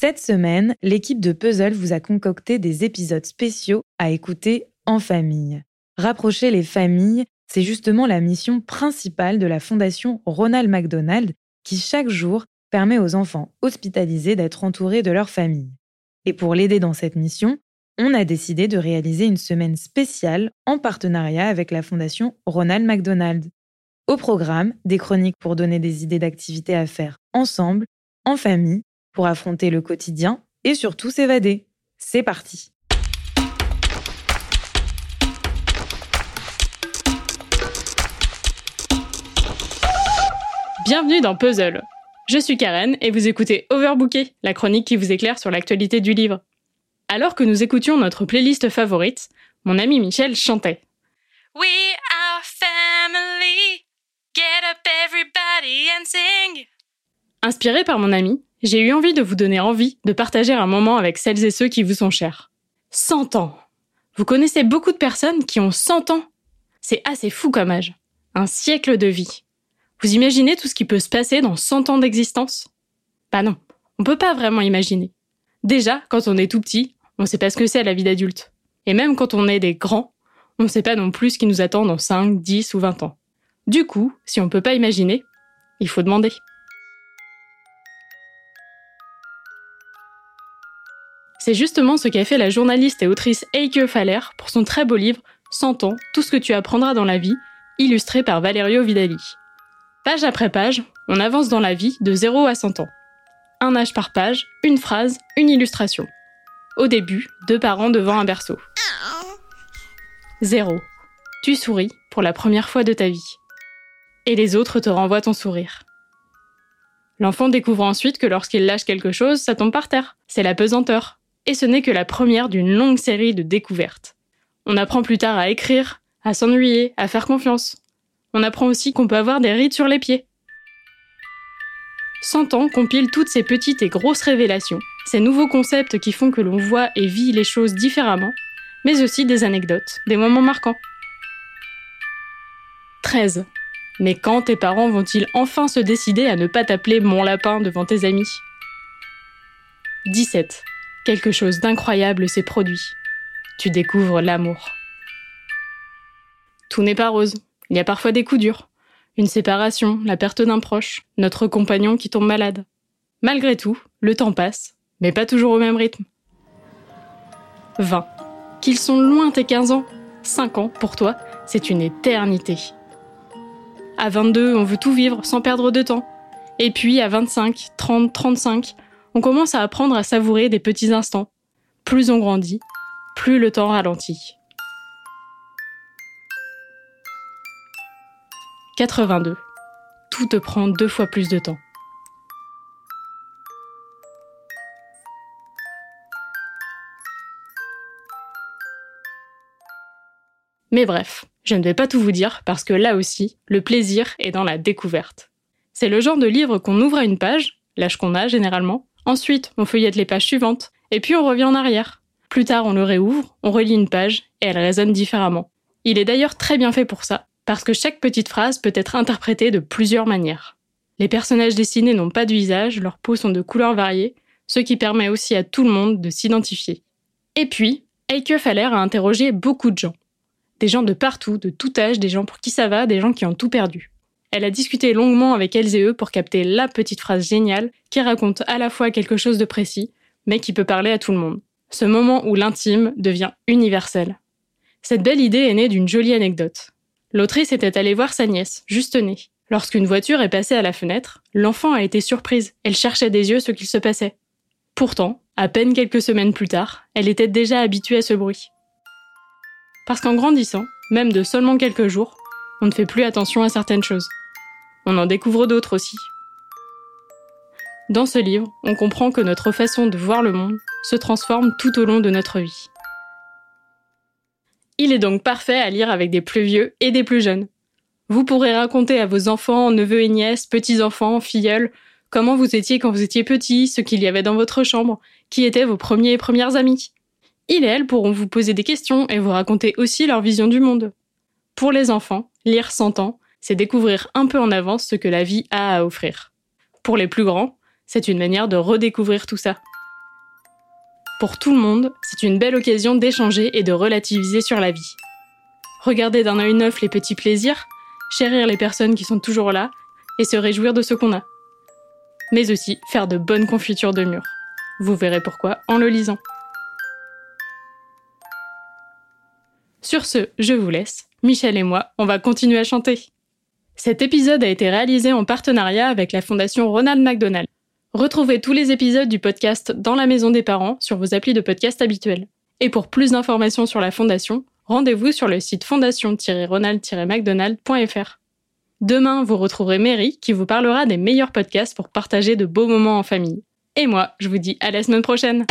Cette semaine, l'équipe de Puzzle vous a concocté des épisodes spéciaux à écouter en famille. Rapprocher les familles, c'est justement la mission principale de la Fondation Ronald McDonald qui chaque jour permet aux enfants hospitalisés d'être entourés de leur famille. Et pour l'aider dans cette mission, on a décidé de réaliser une semaine spéciale en partenariat avec la Fondation Ronald McDonald. Au programme, des chroniques pour donner des idées d'activités à faire ensemble, en famille pour affronter le quotidien et surtout s'évader. C'est parti Bienvenue dans Puzzle. Je suis Karen et vous écoutez Overbooké, la chronique qui vous éclaire sur l'actualité du livre. Alors que nous écoutions notre playlist favorite, mon ami Michel chantait. We are family. Get up everybody and sing. Inspiré par mon ami, j'ai eu envie de vous donner envie de partager un moment avec celles et ceux qui vous sont chers. 100 ans. Vous connaissez beaucoup de personnes qui ont 100 ans. C'est assez fou comme âge. Un siècle de vie. Vous imaginez tout ce qui peut se passer dans 100 ans d'existence? Bah non, on peut pas vraiment imaginer. Déjà, quand on est tout petit, on sait pas ce que c'est la vie d'adulte. Et même quand on est des grands, on ne sait pas non plus ce qui nous attend dans 5, 10 ou 20 ans. Du coup, si on peut pas imaginer, il faut demander. C'est justement ce qu'a fait la journaliste et autrice Eike Faller pour son très beau livre 100 ans, tout ce que tu apprendras dans la vie, illustré par Valerio Vidali. Page après page, on avance dans la vie de 0 à 100 ans. Un âge par page, une phrase, une illustration. Au début, deux parents devant un berceau. 0. Tu souris pour la première fois de ta vie. Et les autres te renvoient ton sourire. L'enfant découvre ensuite que lorsqu'il lâche quelque chose, ça tombe par terre. C'est la pesanteur et ce n'est que la première d'une longue série de découvertes. On apprend plus tard à écrire, à s'ennuyer, à faire confiance. On apprend aussi qu'on peut avoir des rides sur les pieds. 100 ans compile toutes ces petites et grosses révélations, ces nouveaux concepts qui font que l'on voit et vit les choses différemment, mais aussi des anecdotes, des moments marquants. 13. Mais quand tes parents vont-ils enfin se décider à ne pas t'appeler mon lapin devant tes amis? 17. Quelque chose d'incroyable s'est produit. Tu découvres l'amour. Tout n'est pas rose. Il y a parfois des coups durs. Une séparation, la perte d'un proche, notre compagnon qui tombe malade. Malgré tout, le temps passe, mais pas toujours au même rythme. 20. Qu'ils sont loin tes 15 ans. 5 ans, pour toi, c'est une éternité. À 22, on veut tout vivre sans perdre de temps. Et puis à 25, 30, 35, on commence à apprendre à savourer des petits instants. Plus on grandit, plus le temps ralentit. 82. Tout te prend deux fois plus de temps. Mais bref, je ne vais pas tout vous dire parce que là aussi, le plaisir est dans la découverte. C'est le genre de livre qu'on ouvre à une page, l'âge qu'on a généralement, Ensuite, on feuillette les pages suivantes, et puis on revient en arrière. Plus tard, on le réouvre, on relit une page, et elle résonne différemment. Il est d'ailleurs très bien fait pour ça, parce que chaque petite phrase peut être interprétée de plusieurs manières. Les personnages dessinés n'ont pas de visage, leurs peaux sont de couleurs variées, ce qui permet aussi à tout le monde de s'identifier. Et puis, Eike Faller a interrogé beaucoup de gens. Des gens de partout, de tout âge, des gens pour qui ça va, des gens qui ont tout perdu. Elle a discuté longuement avec elles et eux pour capter la petite phrase géniale qui raconte à la fois quelque chose de précis, mais qui peut parler à tout le monde. Ce moment où l'intime devient universel. Cette belle idée est née d'une jolie anecdote. L'autrice était allée voir sa nièce, juste née. Lorsqu'une voiture est passée à la fenêtre, l'enfant a été surprise. Elle cherchait des yeux ce qu'il se passait. Pourtant, à peine quelques semaines plus tard, elle était déjà habituée à ce bruit. Parce qu'en grandissant, même de seulement quelques jours, on ne fait plus attention à certaines choses. On en découvre d'autres aussi. Dans ce livre, on comprend que notre façon de voir le monde se transforme tout au long de notre vie. Il est donc parfait à lire avec des plus vieux et des plus jeunes. Vous pourrez raconter à vos enfants, neveux et nièces, petits-enfants, filleuls, comment vous étiez quand vous étiez petit, ce qu'il y avait dans votre chambre, qui étaient vos premiers et premières amis. Ils et elles pourront vous poser des questions et vous raconter aussi leur vision du monde. Pour les enfants, lire 100 ans, c'est découvrir un peu en avance ce que la vie a à offrir. Pour les plus grands, c'est une manière de redécouvrir tout ça. Pour tout le monde, c'est une belle occasion d'échanger et de relativiser sur la vie. Regarder d'un œil neuf les petits plaisirs, chérir les personnes qui sont toujours là et se réjouir de ce qu'on a. Mais aussi faire de bonnes confitures de mûres. Vous verrez pourquoi en le lisant. Sur ce, je vous laisse. Michel et moi, on va continuer à chanter. Cet épisode a été réalisé en partenariat avec la Fondation Ronald McDonald. Retrouvez tous les épisodes du podcast Dans la maison des parents sur vos applis de podcast habituels. Et pour plus d'informations sur la Fondation, rendez-vous sur le site fondation-ronald-mcdonald.fr. Demain, vous retrouverez Mary qui vous parlera des meilleurs podcasts pour partager de beaux moments en famille. Et moi, je vous dis à la semaine prochaine